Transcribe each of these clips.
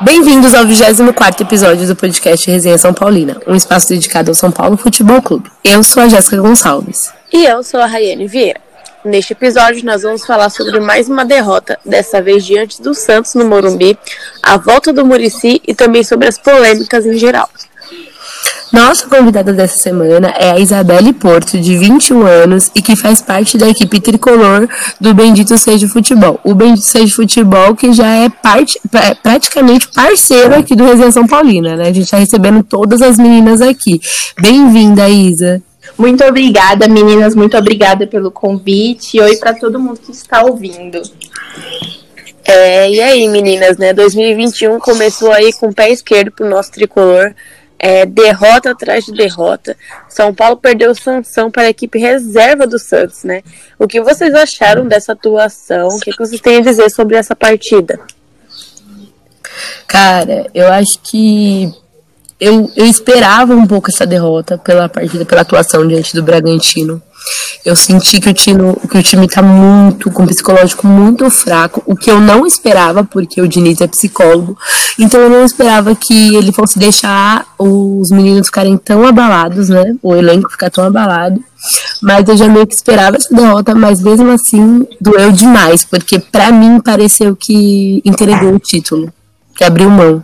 Bem-vindos ao 24 episódio do podcast Resenha São Paulina, um espaço dedicado ao São Paulo Futebol Clube. Eu sou a Jéssica Gonçalves. E eu sou a Rayane Vieira. Neste episódio, nós vamos falar sobre mais uma derrota, dessa vez diante do Santos no Morumbi, a volta do Murici e também sobre as polêmicas em geral. Nossa convidada dessa semana é a Isabelle Porto, de 21 anos e que faz parte da equipe tricolor do Bendito Seja Futebol. O Bendito Seja Futebol que já é parte, praticamente parceiro aqui do Resenha São Paulina, né? A gente está recebendo todas as meninas aqui. Bem-vinda, Isa. Muito obrigada, meninas. Muito obrigada pelo convite. Oi para todo mundo que está ouvindo. É, e aí, meninas, né? 2021 começou aí com o pé esquerdo pro nosso tricolor é, derrota atrás de derrota. São Paulo perdeu sanção para a equipe reserva do Santos, né? O que vocês acharam dessa atuação? O que, que vocês têm a dizer sobre essa partida? Cara, eu acho que eu, eu esperava um pouco essa derrota pela partida, pela atuação diante do Bragantino. Eu senti que o time, que o time tá muito, com o psicológico muito fraco, o que eu não esperava, porque o Diniz é psicólogo. Então eu não esperava que ele fosse deixar os meninos ficarem tão abalados, né? O elenco ficar tão abalado. Mas eu já meio que esperava essa derrota, mas mesmo assim doeu demais, porque para mim pareceu que entregou o título, que abriu mão.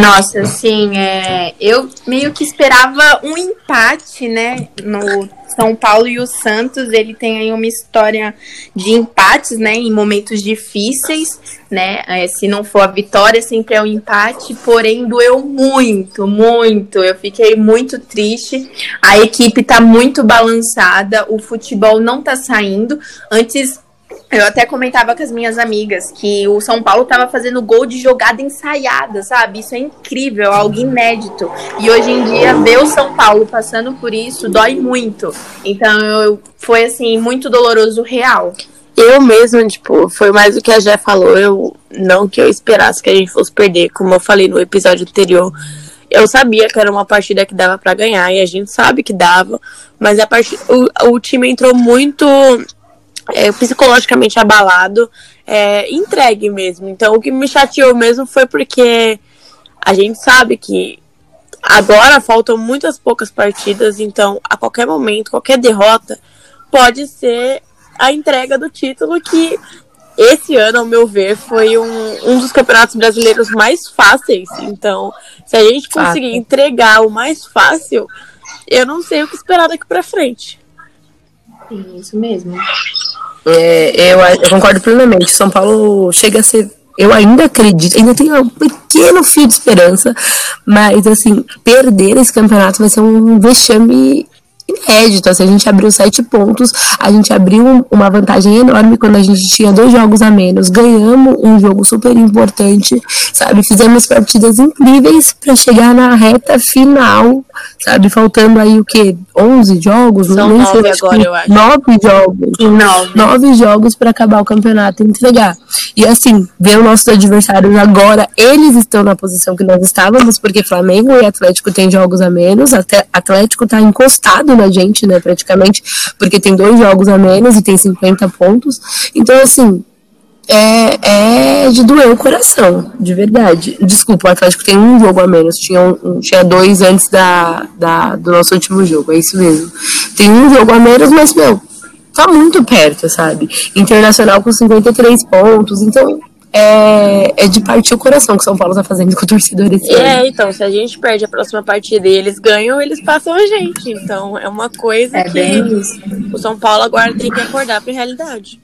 Nossa, assim, é, eu meio que esperava um empate, né, no São Paulo e o Santos, ele tem aí uma história de empates, né, em momentos difíceis, né, é, se não for a vitória, sempre é o um empate, porém doeu muito, muito, eu fiquei muito triste, a equipe tá muito balançada, o futebol não tá saindo, antes eu até comentava com as minhas amigas que o São Paulo estava fazendo gol de jogada ensaiada, sabe? Isso é incrível, algo inédito. E hoje em dia, ver o São Paulo passando por isso dói muito. Então, eu, foi assim, muito doloroso real. Eu mesmo, tipo, foi mais do que a Jé falou. Eu não que eu esperasse que a gente fosse perder, como eu falei no episódio anterior. Eu sabia que era uma partida que dava para ganhar e a gente sabe que dava, mas a part... o, o time entrou muito é, psicologicamente abalado, é, entregue mesmo. Então, o que me chateou mesmo foi porque a gente sabe que agora faltam muitas poucas partidas, então a qualquer momento, qualquer derrota pode ser a entrega do título que esse ano, ao meu ver, foi um, um dos campeonatos brasileiros mais fáceis. Então, se a gente conseguir entregar o mais fácil, eu não sei o que esperar daqui para frente. Sim, isso mesmo. É, eu, eu concordo plenamente. São Paulo chega a ser eu ainda acredito, ainda tenho um pequeno fio de esperança, mas assim, perder esse campeonato vai ser um vexame inédito. Assim, a gente abriu sete pontos, a gente abriu uma vantagem enorme quando a gente tinha dois jogos a menos. Ganhamos um jogo super importante, sabe? Fizemos partidas incríveis para chegar na reta final, sabe? Faltando aí o que? 11 jogos? São Nem nove agora, eu acho. Nove jogos. Nove. Nove jogos para acabar o campeonato e entregar. E assim, ver os nossos adversários agora, eles estão na posição que nós estávamos, porque Flamengo e Atlético têm jogos a menos, até Atlético tá encostado na gente, né, praticamente, porque tem dois jogos a menos e tem 50 pontos. Então, assim, é, é de doer o coração, de verdade. Desculpa, o Atlético tem um jogo a menos, tinha, um, tinha dois antes da, da, do nosso último jogo, é isso mesmo. Tem um jogo a menos, mas, meu, tá muito perto, sabe? Internacional com 53 pontos, então é, é de partir o coração que o São Paulo tá fazendo com o torcedor esse É, ano. então, se a gente perde a próxima partida e eles ganham, eles passam a gente. Então, é uma coisa É que o São Paulo agora tem que acordar pra realidade.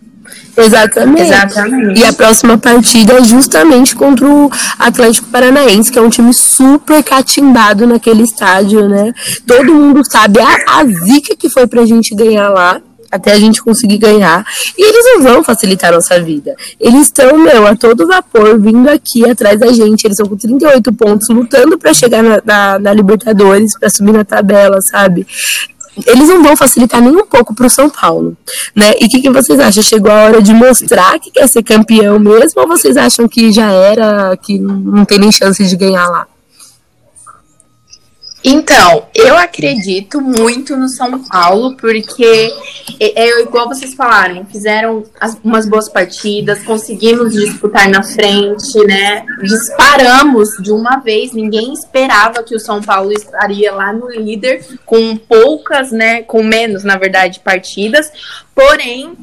Exatamente. Exatamente. E a próxima partida é justamente contra o Atlético Paranaense, que é um time super catimbado naquele estádio, né? Todo mundo sabe a, a zica que foi pra gente ganhar lá. Até a gente conseguir ganhar. E eles não vão facilitar a nossa vida. Eles estão, meu, a todo vapor, vindo aqui atrás da gente. Eles estão com 38 pontos, lutando para chegar na, na, na Libertadores, para subir na tabela, sabe? eles não vão facilitar nem um pouco para o São Paulo, né? E o que, que vocês acham? Chegou a hora de mostrar que quer ser campeão mesmo ou vocês acham que já era, que não tem nem chance de ganhar lá? Então, eu acredito muito no São Paulo, porque é, é igual vocês falaram, fizeram as, umas boas partidas, conseguimos disputar na frente, né? Disparamos de uma vez, ninguém esperava que o São Paulo estaria lá no líder, com poucas, né? Com menos, na verdade, partidas. Porém,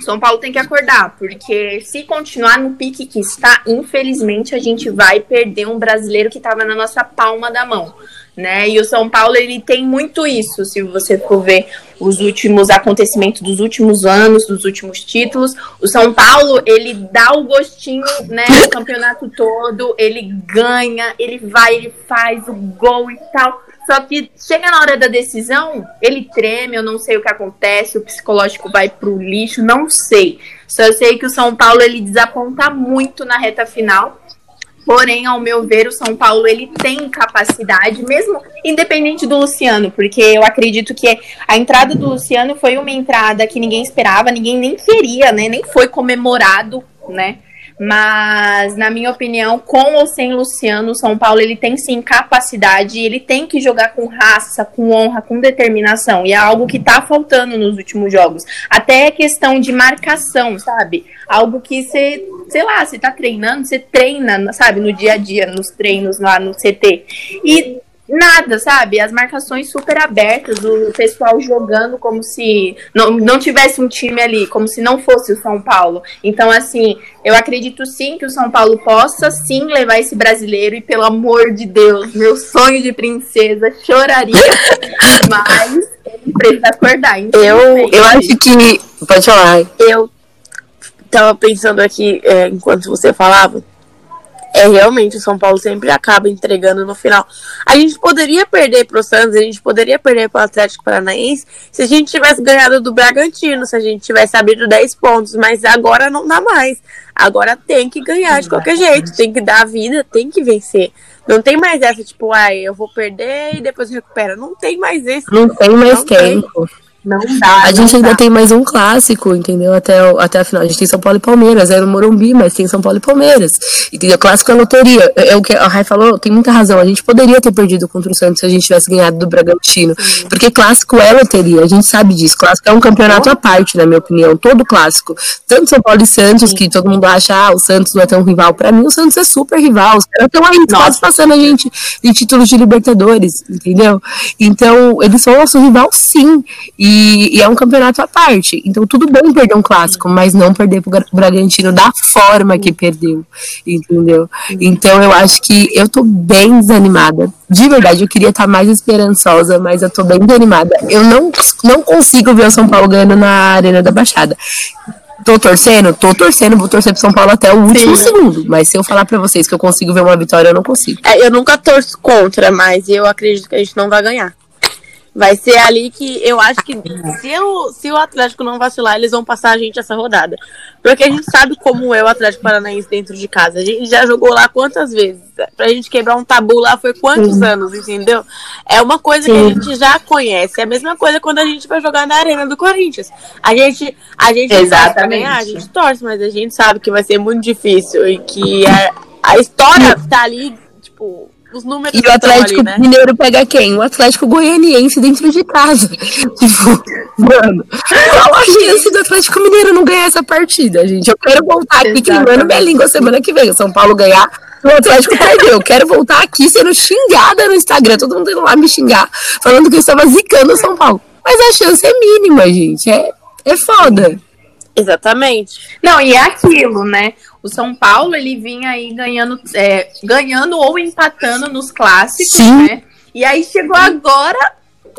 São Paulo tem que acordar, porque se continuar no pique que está, infelizmente a gente vai perder um brasileiro que estava na nossa palma da mão né? E o São Paulo ele tem muito isso, se você for ver os últimos acontecimentos dos últimos anos, dos últimos títulos, o São Paulo ele dá o gostinho, né, do campeonato todo, ele ganha, ele vai, ele faz o gol e tal. Só que chega na hora da decisão, ele treme, eu não sei o que acontece, o psicológico vai pro lixo, não sei. Só sei que o São Paulo ele desaponta muito na reta final Porém, ao meu ver, o São Paulo ele tem capacidade, mesmo independente do Luciano, porque eu acredito que a entrada do Luciano foi uma entrada que ninguém esperava, ninguém nem queria, né? Nem foi comemorado, né? Mas, na minha opinião, com ou sem Luciano, o São Paulo ele tem sim capacidade, ele tem que jogar com raça, com honra, com determinação. E é algo que tá faltando nos últimos jogos. Até questão de marcação, sabe? Algo que você, sei lá, você tá treinando, você treina, sabe, no dia a dia, nos treinos lá no CT. E Nada, sabe? As marcações super abertas, o pessoal jogando como se não, não tivesse um time ali, como se não fosse o São Paulo. Então, assim, eu acredito sim que o São Paulo possa sim levar esse brasileiro, e pelo amor de Deus, meu sonho de princesa, choraria. mas ele precisa acordar. Eu, eu acho que. Pode falar. Eu tava pensando aqui, é, enquanto você falava é realmente o São Paulo sempre acaba entregando no final. A gente poderia perder pro Santos, a gente poderia perder pro Atlético Paranaense se a gente tivesse ganhado do Bragantino, se a gente tivesse abrido 10 pontos, mas agora não dá mais. Agora tem que ganhar de qualquer jeito, tem que dar a vida, tem que vencer. Não tem mais essa, tipo, ai, eu vou perder e depois recupera. Não tem mais esse. Não tem mais não tempo. Tem. Não dá. A gente ainda dá. tem mais um clássico, entendeu? Até, até a final. A gente tem São Paulo e Palmeiras. É no Morumbi, mas tem São Paulo e Palmeiras. Entendeu? Clássico é loteria. É, é o que a Rai falou, tem muita razão. A gente poderia ter perdido contra o Santos se a gente tivesse ganhado do Bragantino. Sim. Porque clássico é loteria. A gente sabe disso. Clássico é um campeonato à parte, na minha opinião. Todo clássico. Tanto São Paulo e Santos, Sim. que todo mundo acha, ah, o Santos não é tão rival. Pra mim, o Santos é super rival. Os caras estão aí quase passando a gente de títulos de Libertadores, entendeu? Então, eles são nosso rival, sim. E, e é um campeonato à parte. Então, tudo bem perder um clássico, mas não perder pro Bragantino da forma que perdeu. Entendeu? Então, eu acho que eu tô bem desanimada. De verdade, eu queria estar tá mais esperançosa, mas eu tô bem desanimada. Eu não, não consigo ver o São Paulo ganhando na Arena da Baixada. Tô torcendo? Tô torcendo, vou torcer pro São Paulo até o último Sim. segundo. Mas se eu falar pra vocês que eu consigo ver uma vitória, eu não consigo. É, eu nunca torço contra, mas eu acredito que a gente não vai ganhar. Vai ser ali que eu acho que se o, se o Atlético não vacilar, eles vão passar a gente essa rodada. Porque a gente sabe como é o Atlético Paranaense dentro de casa. A gente já jogou lá quantas vezes? Pra gente quebrar um tabu lá foi quantos Sim. anos, entendeu? É uma coisa Sim. que a gente já conhece. É a mesma coisa quando a gente vai jogar na Arena do Corinthians. A gente, a gente Exatamente. Ganhar, a gente torce, mas a gente sabe que vai ser muito difícil e que a, a história tá ali, tipo os números. E o Atlético ali, né? Mineiro pega quem? O Atlético Goianiense dentro de casa. tipo, mano, qual a chance do Atlético Mineiro não ganhar essa partida, gente? Eu quero voltar aqui queimando minha língua semana que vem. O São Paulo ganhar, o Atlético perdeu. Eu quero voltar aqui sendo xingada no Instagram, todo mundo indo lá me xingar, falando que eu estava zicando o São Paulo. Mas a chance é mínima, gente. É, é foda. Exatamente. Não, e é aquilo, né? O São Paulo, ele vinha aí ganhando, é, ganhando ou empatando nos clássicos, Sim. né? E aí chegou agora,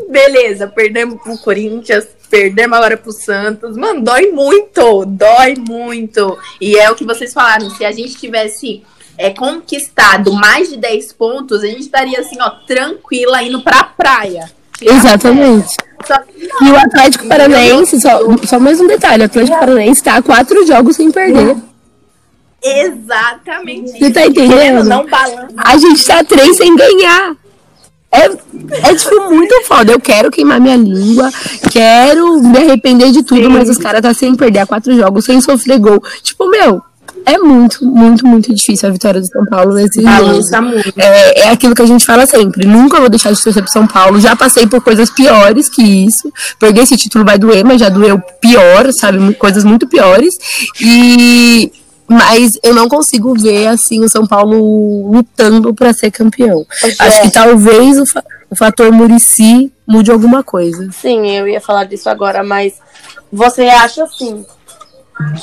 beleza, perdemos pro Corinthians, perdemos agora pro Santos. Mano, dói muito, dói muito. E é o que vocês falaram, se a gente tivesse é, conquistado mais de 10 pontos, a gente estaria assim, ó, tranquila indo pra praia. Exatamente. E o Atlético Paranaense, só, só mais um detalhe, o Atlético Paranaense tá a quatro jogos sem perder. Exatamente. Você tá entendendo? Não balança. A gente tá três sem ganhar. É, é tipo muito foda. Eu quero queimar minha língua, quero me arrepender de tudo, Sim. mas os caras tá sem perder a quatro jogos, sem sofrer gol. Tipo, meu, é muito, muito, muito difícil a vitória do São Paulo nesse jogo. É, é aquilo que a gente fala sempre. Nunca vou deixar de torcer pro São Paulo. Já passei por coisas piores que isso. Perder esse título vai doer, mas já doeu pior, sabe? Coisas muito piores. E mas eu não consigo ver assim o São Paulo lutando para ser campeão. Acho que talvez o, fa o fator Murici mude alguma coisa. Sim, eu ia falar disso agora, mas você acha assim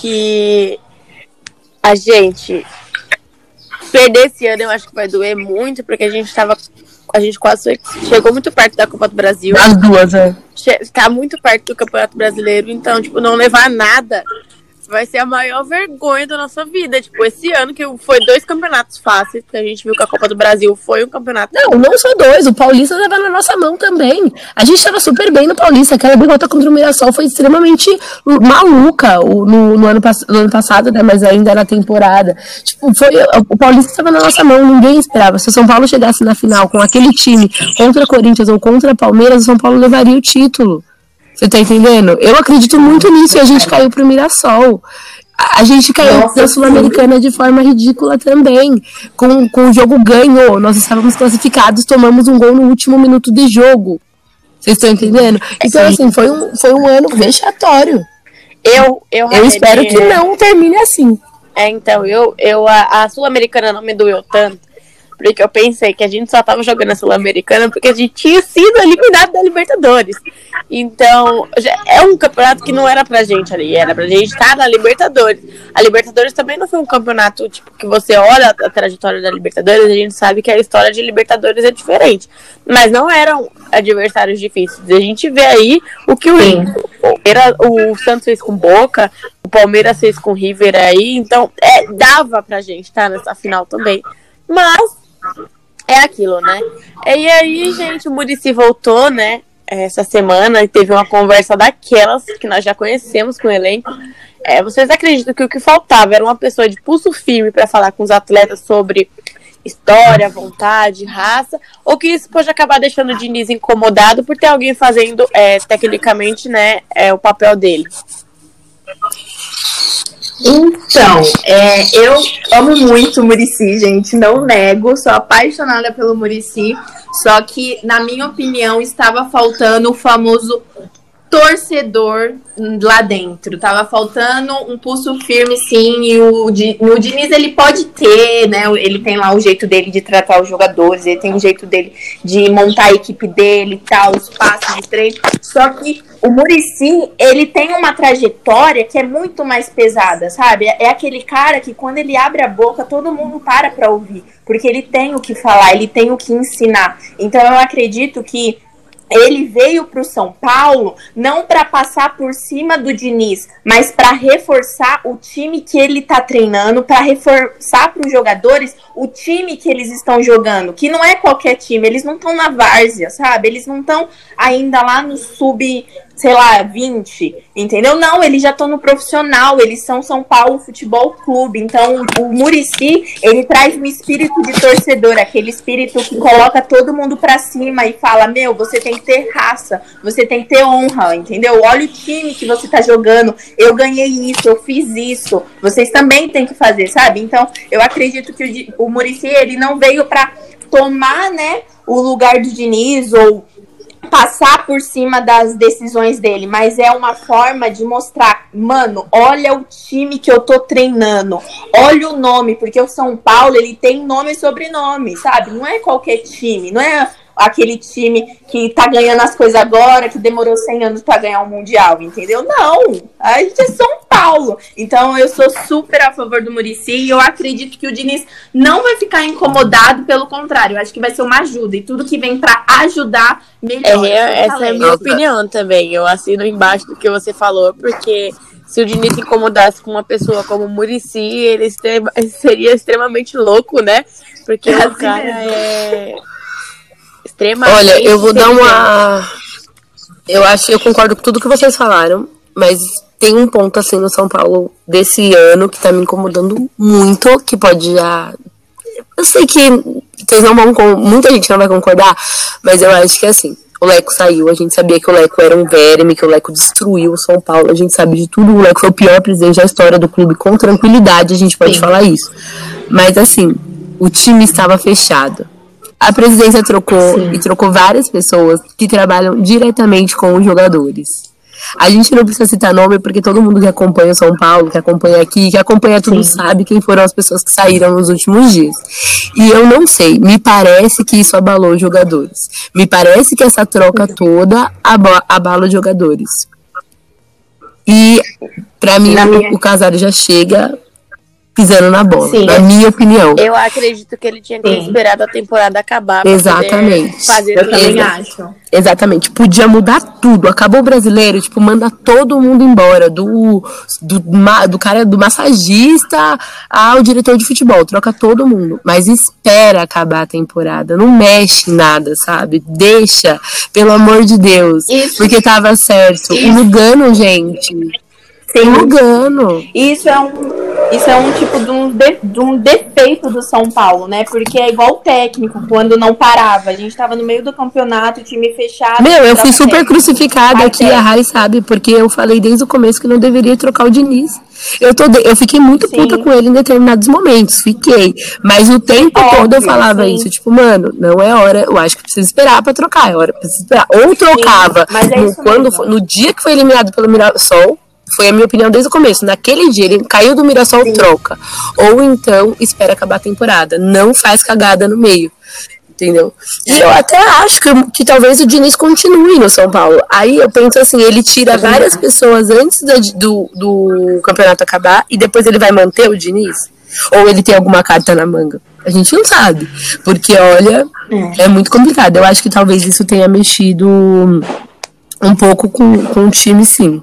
que a gente perder esse ano eu acho que vai doer muito, porque a gente tava. A gente quase chegou muito perto da Copa do Brasil. As duas, é. Tá muito perto do Campeonato Brasileiro, então, tipo, não levar nada vai ser a maior vergonha da nossa vida. Tipo, esse ano que foi dois campeonatos fáceis, que a gente viu que a Copa do Brasil foi um campeonato. Não, não só dois, o Paulista tava na nossa mão também. A gente tava super bem no Paulista, aquela derrota contra o Mirassol foi extremamente maluca no, no, ano, no ano passado, né? Mas ainda na temporada. Tipo, foi, o Paulista estava na nossa mão, ninguém esperava. Se o São Paulo chegasse na final com aquele time contra Corinthians ou contra Palmeiras, o São Paulo levaria o título. Você tá entendendo? Eu acredito muito nisso e a gente caiu pro Mirassol. A gente caiu Nossa, da Sul-Americana de forma ridícula também. Com, com o jogo ganho, nós estávamos classificados, tomamos um gol no último minuto de jogo. Vocês estão entendendo? Então, assim, foi um, foi um ano vexatório. Eu, eu, eu espero que não termine assim. É, então, eu, eu a, a Sul-Americana não me doeu tanto porque eu pensei que a gente só tava jogando a Sul-Americana porque a gente tinha sido eliminado da Libertadores. Então, é um campeonato que não era pra gente ali, era pra gente estar na Libertadores. A Libertadores também não foi um campeonato, tipo, que você olha a trajetória da Libertadores, a gente sabe que a história de Libertadores é diferente. Mas não eram adversários difíceis. A gente vê aí o que o, era, o Santos fez com Boca, o Palmeiras fez com River aí, então é, dava pra gente estar nessa final também. Mas é aquilo, né? E aí, gente, o Murici voltou, né? Essa semana e teve uma conversa daquelas que nós já conhecemos com o elenco. É, vocês acreditam que o que faltava era uma pessoa de pulso firme para falar com os atletas sobre história, vontade, raça, ou que isso pode acabar deixando o Diniz incomodado por ter alguém fazendo é, tecnicamente né, é, o papel dele? Então, é, eu amo muito o Murici, gente, não nego, sou apaixonada pelo Murici, só que, na minha opinião, estava faltando o famoso torcedor lá dentro. Tava faltando um pulso firme, sim. E o, o Diniz, ele pode ter, né? Ele tem lá o jeito dele de tratar os jogadores, ele tem o jeito dele de montar a equipe dele e tal, os passos de treino. Só que o Murici, ele tem uma trajetória que é muito mais pesada, sabe? É aquele cara que quando ele abre a boca, todo mundo para pra ouvir. Porque ele tem o que falar, ele tem o que ensinar. Então eu acredito que ele veio para o São Paulo não para passar por cima do Diniz, mas para reforçar o time que ele está treinando, para reforçar para os jogadores o time que eles estão jogando, que não é qualquer time, eles não estão na várzea, sabe? Eles não estão ainda lá no sub sei lá, 20, entendeu? Não, eles já estão no profissional, eles são São Paulo Futebol Clube. Então, o Murici, ele traz um espírito de torcedor, aquele espírito que coloca todo mundo pra cima e fala: Meu, você tem que ter raça, você tem que ter honra, entendeu? Olha o time que você tá jogando, eu ganhei isso, eu fiz isso, vocês também têm que fazer, sabe? Então, eu acredito que o, o Murici, ele não veio pra tomar, né, o lugar do Diniz ou passar por cima das decisões dele, mas é uma forma de mostrar, mano, olha o time que eu tô treinando, olha o nome, porque o São Paulo ele tem nome e sobrenome, sabe? Não é qualquer time, não é aquele time que tá ganhando as coisas agora, que demorou 100 anos para ganhar um mundial, entendeu? Não, a gente é São Paulo. Então eu sou super a favor do Murici e eu acredito que o Diniz não vai ficar incomodado, pelo contrário, eu acho que vai ser uma ajuda e tudo que vem para ajudar melhor. É, essa é a minha opinião também. Eu assino embaixo do que você falou, porque se o Diniz se incomodasse com uma pessoa como o Murici, ele seria extremamente louco, né? Porque é o cara mesmo. é extremamente. Olha, eu vou dar uma. Eu acho, eu concordo com tudo que vocês falaram, mas tem um ponto assim no São Paulo desse ano que tá me incomodando muito, que pode já. Eu sei que vocês não vão. Muita gente não vai concordar, mas eu acho que assim. o Leco saiu, a gente sabia que o Leco era um verme, que o Leco destruiu o São Paulo, a gente sabe de tudo. O Leco foi o pior presidente da história do clube, com tranquilidade, a gente pode Sim. falar isso. Mas assim, o time estava fechado. A presidência trocou Sim. e trocou várias pessoas que trabalham diretamente com os jogadores. A gente não precisa citar nome porque todo mundo que acompanha o São Paulo, que acompanha aqui, que acompanha tudo, Sim. sabe quem foram as pessoas que saíram nos últimos dias. E eu não sei, me parece que isso abalou os jogadores. Me parece que essa troca toda abala os jogadores. E, para mim, minha... o Casares já chega pisando na bola, Sim, na minha opinião. Eu acredito que ele tinha que ter esperado a temporada acabar. Exatamente. Fazer eu também acho. Exatamente. Podia mudar tudo. Acabou o brasileiro, tipo, manda todo mundo embora. Do, do, do cara, do massagista ao diretor de futebol. Troca todo mundo. Mas espera acabar a temporada. Não mexe em nada, sabe? Deixa, pelo amor de Deus. Isso. Porque tava certo. Isso. O Lugano, gente Sim. Lugano. Isso é um, isso é um tipo de um, de, de um defeito do São Paulo, né? Porque é igual o técnico, quando não parava. A gente tava no meio do campeonato, time fechado. Meu, eu fui super técnico. crucificada aqui, a Rai sabe, porque eu falei desde o começo que não deveria trocar o Diniz. Eu, tô de... eu fiquei muito sim. puta com ele em determinados momentos, fiquei. Mas o tempo Óbvio, todo eu falava sim. isso, tipo, mano, não é hora, eu acho que precisa esperar pra trocar, é hora, precisa esperar. Ou trocava é no, quando, no dia que foi eliminado pelo Mirassol, foi a minha opinião desde o começo. Naquele dia ele caiu do Mirassol, Sim. troca. Ou então espera acabar a temporada. Não faz cagada no meio. Entendeu? E eu até acho que, que talvez o Diniz continue no São Paulo. Aí eu penso assim, ele tira várias pessoas antes do, do campeonato acabar e depois ele vai manter o Diniz? Ou ele tem alguma carta na manga? A gente não sabe. Porque, olha, é, é muito complicado. Eu acho que talvez isso tenha mexido um pouco com, com o time, sim.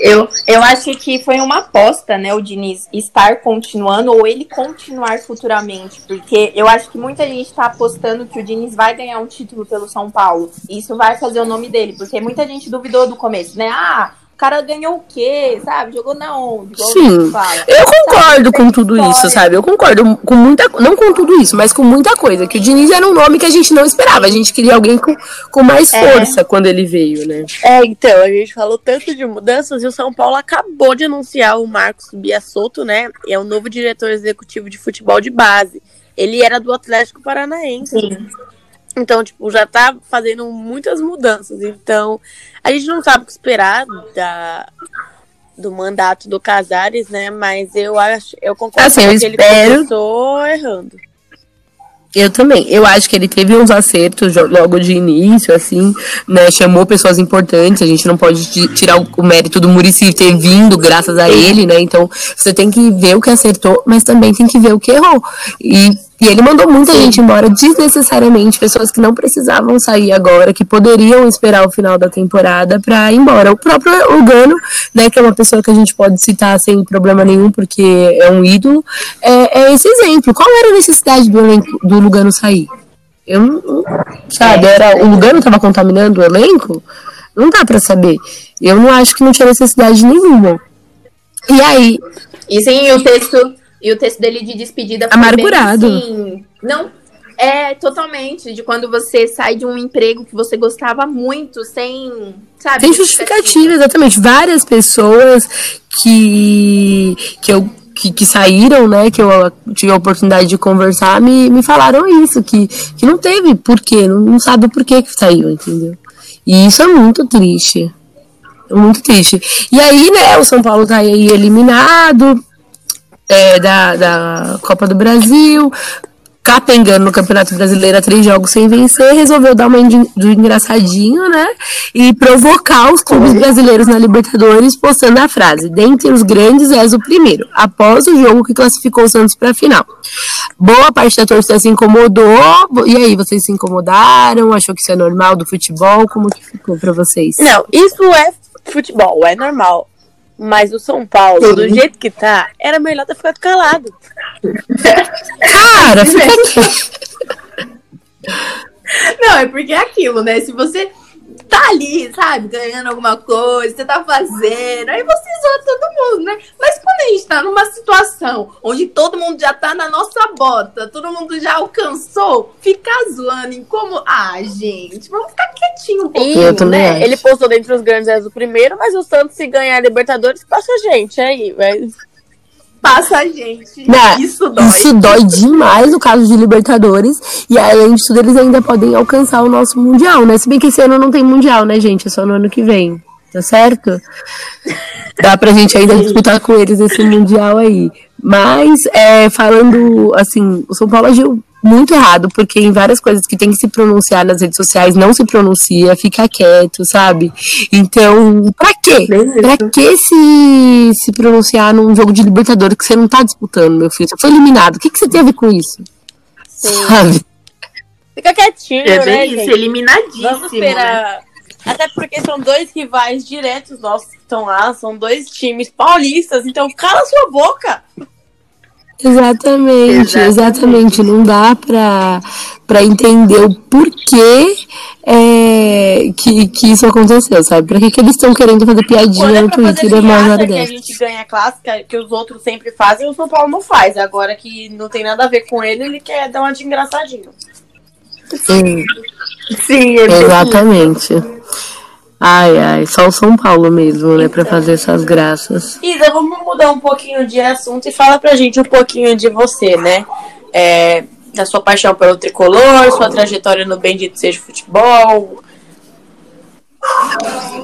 Eu, eu acho que foi uma aposta, né, o Diniz estar continuando ou ele continuar futuramente, porque eu acho que muita gente está apostando que o Diniz vai ganhar um título pelo São Paulo. Isso vai fazer o nome dele, porque muita gente duvidou do começo, né? Ah, cara ganhou o quê, sabe? Jogou na onde? Sim, eu concordo sabe? com tudo história. isso, sabe? Eu concordo com muita, não com tudo isso, mas com muita coisa. Que o Diniz era um nome que a gente não esperava. A gente queria alguém com, com mais é. força quando ele veio, né? É, então, a gente falou tanto de mudanças e o São Paulo acabou de anunciar o Marcos Biasotto, né? É o novo diretor executivo de futebol de base. Ele era do Atlético Paranaense. Sim. Então, tipo, já tá fazendo muitas mudanças. Então, a gente não sabe o que esperar da, do mandato do Casares, né? Mas eu acho, eu concordo assim, eu que espero... ele começou errando. Eu também. Eu acho que ele teve uns acertos logo de início, assim, né? Chamou pessoas importantes. A gente não pode tirar o mérito do Murici ter vindo graças a ele, né? Então, você tem que ver o que acertou, mas também tem que ver o que errou. E e ele mandou muita Sim. gente embora desnecessariamente, pessoas que não precisavam sair agora, que poderiam esperar o final da temporada para ir embora. O próprio Lugano, né, que é uma pessoa que a gente pode citar sem problema nenhum, porque é um ídolo, é, é esse exemplo. Qual era a necessidade do, elenco, do Lugano sair? Eu não, sabe, era, o Lugano estava contaminando o elenco? Não dá para saber. Eu não acho que não tinha necessidade nenhuma. E aí? E sim, o texto e o texto dele de despedida foi Amargurado. Bem, assim, não, é totalmente de quando você sai de um emprego que você gostava muito, sem, sabe? Sem justificativa, exatamente. Várias pessoas que, que eu que, que, saíram, né, que eu tive a oportunidade de conversar, me, me falaram isso, que, que não teve porquê, não, não sabe o porquê que saiu, entendeu? E isso é muito triste. É muito triste. E aí, né, o São Paulo tá aí eliminado, é, da, da Copa do Brasil, capengando no Campeonato Brasileiro a três jogos sem vencer, resolveu dar uma do engraçadinho, né? E provocar os clubes brasileiros na Libertadores, postando a frase: Dentre os grandes és o primeiro, após o jogo que classificou o Santos para a final. Boa parte da torcida se incomodou. E aí, vocês se incomodaram? Achou que isso é normal do futebol? Como que ficou para vocês? Não, isso é futebol, é normal. Mas o São Paulo, Sim. do jeito que tá, era melhor ter ficado calado. Cara, fica Não, é porque é aquilo, né? Se você tá ali, sabe, ganhando alguma coisa, você tá fazendo, aí você zoa todo mundo, né? Mas quando a gente tá numa situação onde todo mundo já tá na nossa bota, todo mundo já alcançou, ficar zoando em como. Ah, gente, vamos ficar quietinho um pouquinho, né? Ele postou dentre os grandes é do primeiro, mas o Santos, se ganhar a Libertadores, passa a gente aí, mas passa a gente. Não, isso dói. Isso dói demais no caso de Libertadores. E além de tudo, eles ainda podem alcançar o nosso Mundial, né? Se bem que esse ano não tem Mundial, né, gente? É só no ano que vem. Tá certo? Dá pra gente ainda disputar com eles esse Mundial aí. Mas, é, falando assim, o São Paulo agiu muito errado, porque em várias coisas que tem que se pronunciar nas redes sociais não se pronuncia, fica quieto, sabe? Então, pra quê? Pra que se, se pronunciar num jogo de Libertadores que você não tá disputando, meu filho? Você foi eliminado. O que, que você tem a ver com isso? Sim. Sabe? Fica quietinho, É né, bem isso, gente? eliminadíssimo. Vamos esperar. Até porque são dois rivais diretos nossos que estão lá, são dois times paulistas, então cala sua boca. Exatamente, Exatamente. Não dá pra, pra entender o porquê é, que, que isso aconteceu, sabe? Pra que, que eles estão querendo fazer piadinha é no Twitter uma hora piada que a gente ganha clássica, que os outros sempre fazem, o São Paulo não faz. Agora que não tem nada a ver com ele, ele quer dar uma de engraçadinho. Sim, é bem exatamente. Ai, ai, só o São Paulo mesmo, né, pra fazer essas graças. Isa, vamos mudar um pouquinho de assunto e fala pra gente um pouquinho de você, né? É, da sua paixão pelo tricolor, sua trajetória no Bendito Seja Futebol.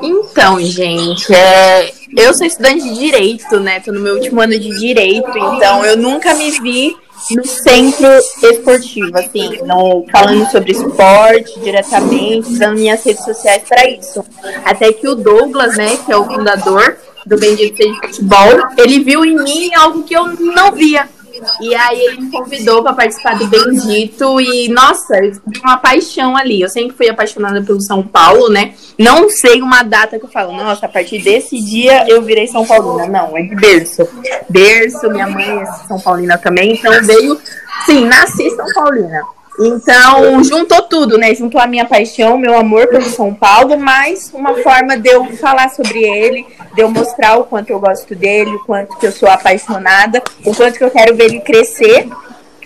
Então, gente, é, eu sou estudante de direito, né? Tô no meu último ano de direito, então eu nunca me vi no centro esportivo, assim, falando sobre esporte diretamente, usando minhas redes sociais para isso. Até que o Douglas, né, que é o fundador do Bendito Seja Futebol, ele viu em mim algo que eu não via. E aí ele me convidou para participar do Bendito e, nossa, uma paixão ali. Eu sempre fui apaixonada pelo São Paulo, né? Não sei uma data que eu falo, nossa, a partir desse dia eu virei São Paulina. Não, é de berço. Berço, minha mãe é São Paulina também, então veio, sim, nasci São Paulina. Então, juntou tudo, né? Juntou a minha paixão, meu amor pelo São Paulo, mas uma forma de eu falar sobre ele, de eu mostrar o quanto eu gosto dele, o quanto que eu sou apaixonada, o quanto que eu quero ver ele crescer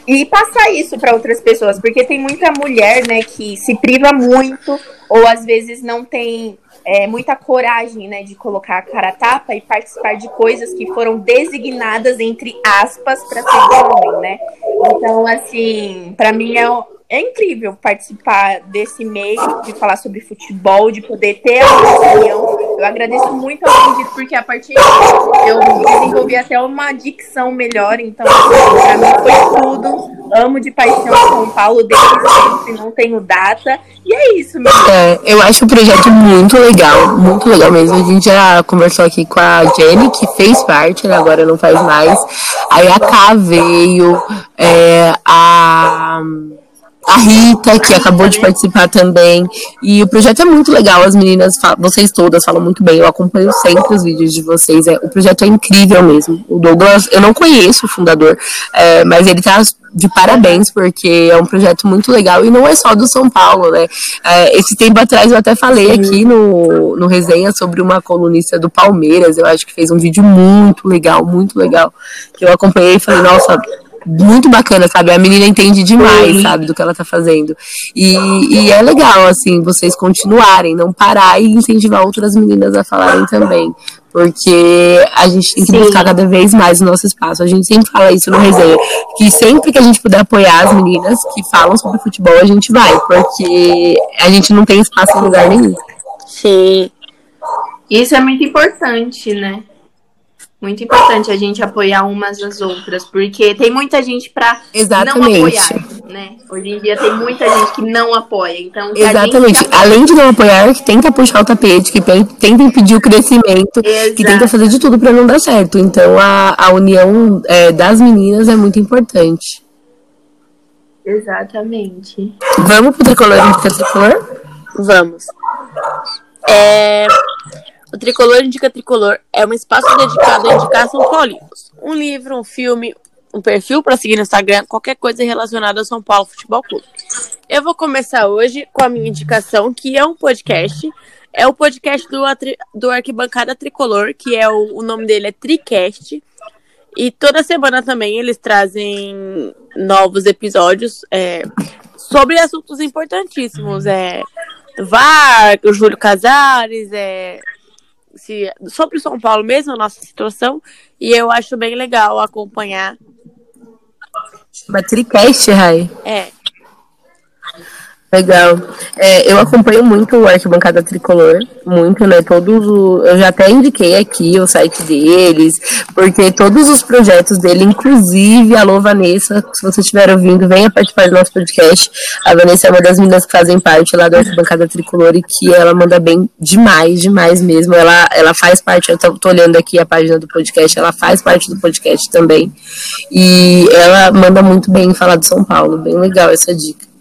e passar isso para outras pessoas, porque tem muita mulher, né, que se priva muito ou às vezes não tem é, muita coragem, né, de colocar a cara a tapa e participar de coisas que foram designadas entre aspas para ser homem, né? Então, assim, para mim é, é incrível participar desse meio, de falar sobre futebol, de poder ter a minha opinião. Eu agradeço muito ao Bendito, porque a partir eu desenvolvi até uma dicção melhor. Então, assim, pra mim foi tudo. Amo de paixão São Paulo desde sempre, não tenho data. E é isso, meu É, eu acho o projeto muito legal, muito legal mesmo. A gente já conversou aqui com a Jenny, que fez parte, né, agora não faz mais. Aí a K veio, é, a, a Rita, que acabou de participar também. E o projeto é muito legal, as meninas, vocês todas falam muito bem, eu acompanho sempre os vídeos de vocês. É, o projeto é incrível mesmo. O Douglas, eu não conheço o fundador, é, mas ele tá de parabéns, porque é um projeto muito legal e não é só do São Paulo, né? É, esse tempo atrás eu até falei aqui no, no resenha sobre uma colunista do Palmeiras, eu acho que fez um vídeo muito legal, muito legal, que eu acompanhei e falei, nossa, muito bacana, sabe? A menina entende demais, sabe, do que ela tá fazendo. E, e é legal, assim, vocês continuarem, não parar e incentivar outras meninas a falarem também. Porque a gente tem que Sim. buscar cada vez mais o nosso espaço. A gente sempre fala isso no resenha. Que sempre que a gente puder apoiar as meninas que falam sobre futebol, a gente vai. Porque a gente não tem espaço em lugar nenhum. Sim. Isso é muito importante, né? Muito importante a gente apoiar umas às outras, porque tem muita gente pra não apoiar, né? Hoje em dia tem muita gente que não apoia, então Exatamente. gente Além de não apoiar, que tenta puxar o tapete, que tenta impedir o crescimento, Exato. que tenta fazer de tudo pra não dar certo. Então a, a união é, das meninas é muito importante. Exatamente. Vamos pro tricolor tricolor? Vamos. É, O Tricolor Indica Tricolor é um espaço dedicado a indicar São Paulinos. Um livro, um filme, um perfil para seguir no Instagram, qualquer coisa relacionada ao São Paulo Futebol Clube. Eu vou começar hoje com a minha indicação, que é um podcast. É o podcast do, do Arquibancada Tricolor, que é o, o nome dele é Tricast. E toda semana também eles trazem novos episódios é, sobre assuntos importantíssimos. É, VAR, o Júlio Casares, é, se, sobre o São Paulo mesmo, a nossa situação. E eu acho bem legal acompanhar. Matricast, Rai. É. Legal. É, eu acompanho muito o Arquibancada Tricolor, muito, né? Todos o, eu já até indiquei aqui o site deles, porque todos os projetos dele, inclusive, alô Vanessa, se você estiver ouvindo, venha participar do nosso podcast. A Vanessa é uma das meninas que fazem parte lá do Arquibancada Tricolor e que ela manda bem demais, demais mesmo. Ela, ela faz parte, eu tô, tô olhando aqui a página do podcast, ela faz parte do podcast também. E ela manda muito bem falar de São Paulo, bem legal essa dica.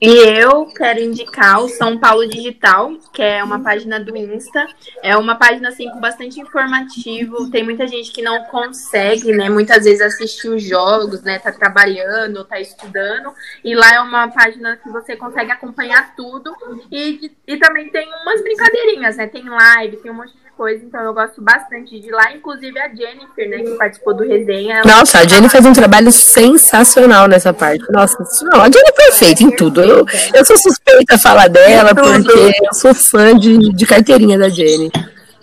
E eu quero indicar o São Paulo Digital, que é uma página do Insta. É uma página assim com bastante informativo. Tem muita gente que não consegue, né, muitas vezes assistir os jogos, né, tá trabalhando, tá estudando. E lá é uma página que você consegue acompanhar tudo. E, e também tem umas brincadeirinhas, né? Tem live, tem um monte de coisa, então eu gosto bastante de lá. Inclusive a Jennifer, né, que participou do resenha. Nossa, a Jennifer faz um trabalho sensacional nessa parte. Nossa, não, a Jennifer é perfeita em tudo. Eu, eu sou suspeita a falar dela, porque eu sou fã de, de carteirinha da Jenny.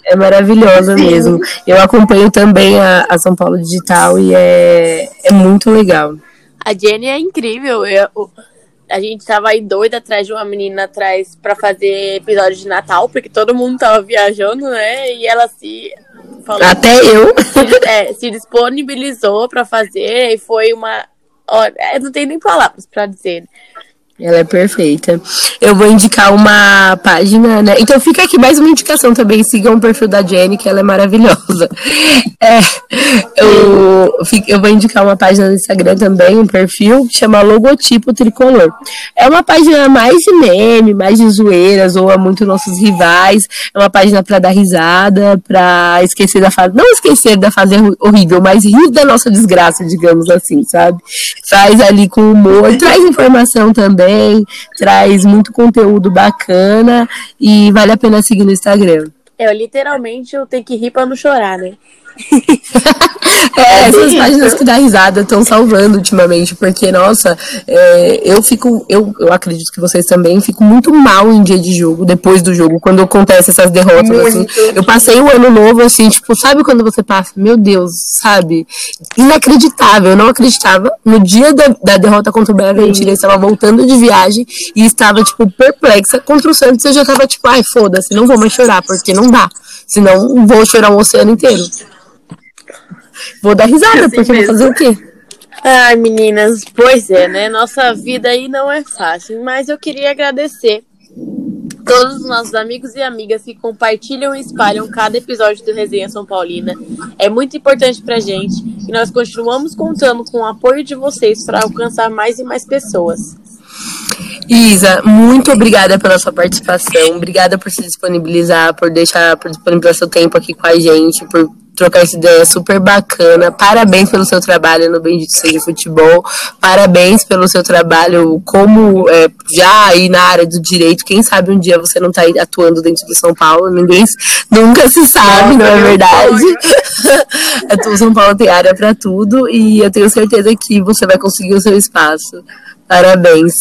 É maravilhosa Sim. mesmo. Eu acompanho também a, a, São Paulo Digital e é, é muito legal. A Jenny é incrível. Eu, a gente tava aí doida atrás de uma menina atrás para fazer episódio de Natal, porque todo mundo tava viajando, né? E ela se. Falou, Até eu. Se, é, se disponibilizou para fazer e foi uma. Olha, não tem nem palavras para dizer. Ela é perfeita. Eu vou indicar uma página, né? Então fica aqui mais uma indicação também. Sigam o perfil da Jenny, que ela é maravilhosa. É, eu, eu vou indicar uma página no Instagram também, um perfil que chama Logotipo Tricolor. É uma página mais de meme, mais de zoeira, zoa muito nossos rivais. É uma página para dar risada, para esquecer da fase. Não esquecer da fase horrível, mas rir da nossa desgraça, digamos assim, sabe? Faz ali com humor, traz informação também traz muito conteúdo bacana e vale a pena seguir no Instagram. É, literalmente eu tenho que rir pra não chorar, né? É, essas páginas que dá risada estão salvando ultimamente, porque, nossa, é, eu fico, eu, eu acredito que vocês também, fico muito mal em dia de jogo, depois do jogo, quando acontece essas derrotas, assim. Eu passei o um ano novo, assim, tipo, sabe quando você passa? Meu Deus, sabe? Inacreditável, eu não acreditava. No dia da, da derrota contra o Bragantino, eu estava voltando de viagem e estava, tipo, perplexa. Contra o Santos, eu já estava, tipo, ai, foda-se, não vou mais chorar, porque não dá. Senão, vou chorar o oceano inteiro. Vou dar risada, assim porque mesmo. vou fazer o quê? Ai, meninas, pois é, né? Nossa vida aí não é fácil, mas eu queria agradecer todos os nossos amigos e amigas que compartilham e espalham cada episódio do Resenha São Paulina. É muito importante pra gente e nós continuamos contando com o apoio de vocês para alcançar mais e mais pessoas. Isa, muito obrigada pela sua participação. Obrigada por se disponibilizar, por deixar, por disponibilizar seu tempo aqui com a gente, por trocar essa ideia super bacana. Parabéns pelo seu trabalho no Bendito Seja Futebol. Parabéns pelo seu trabalho como é, já aí na área do direito. Quem sabe um dia você não está atuando dentro do São Paulo. Ninguém nunca se sabe, Nossa, não é verdade? o São Paulo tem área para tudo e eu tenho certeza que você vai conseguir o seu espaço. Parabéns.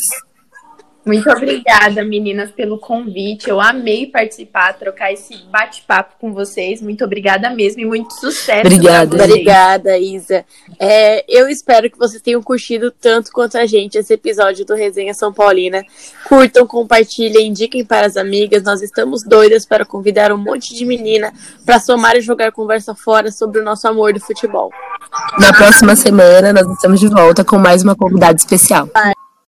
Muito obrigada, meninas, pelo convite. Eu amei participar, trocar esse bate-papo com vocês. Muito obrigada mesmo e muito sucesso. Obrigada. Obrigada, Isa. É, eu espero que vocês tenham curtido tanto quanto a gente esse episódio do Resenha São Paulina. Curtam, compartilhem, indiquem para as amigas. Nós estamos doidas para convidar um monte de menina para somar e jogar conversa fora sobre o nosso amor do futebol. Na próxima semana, nós estamos de volta com mais uma convidada especial. Bye.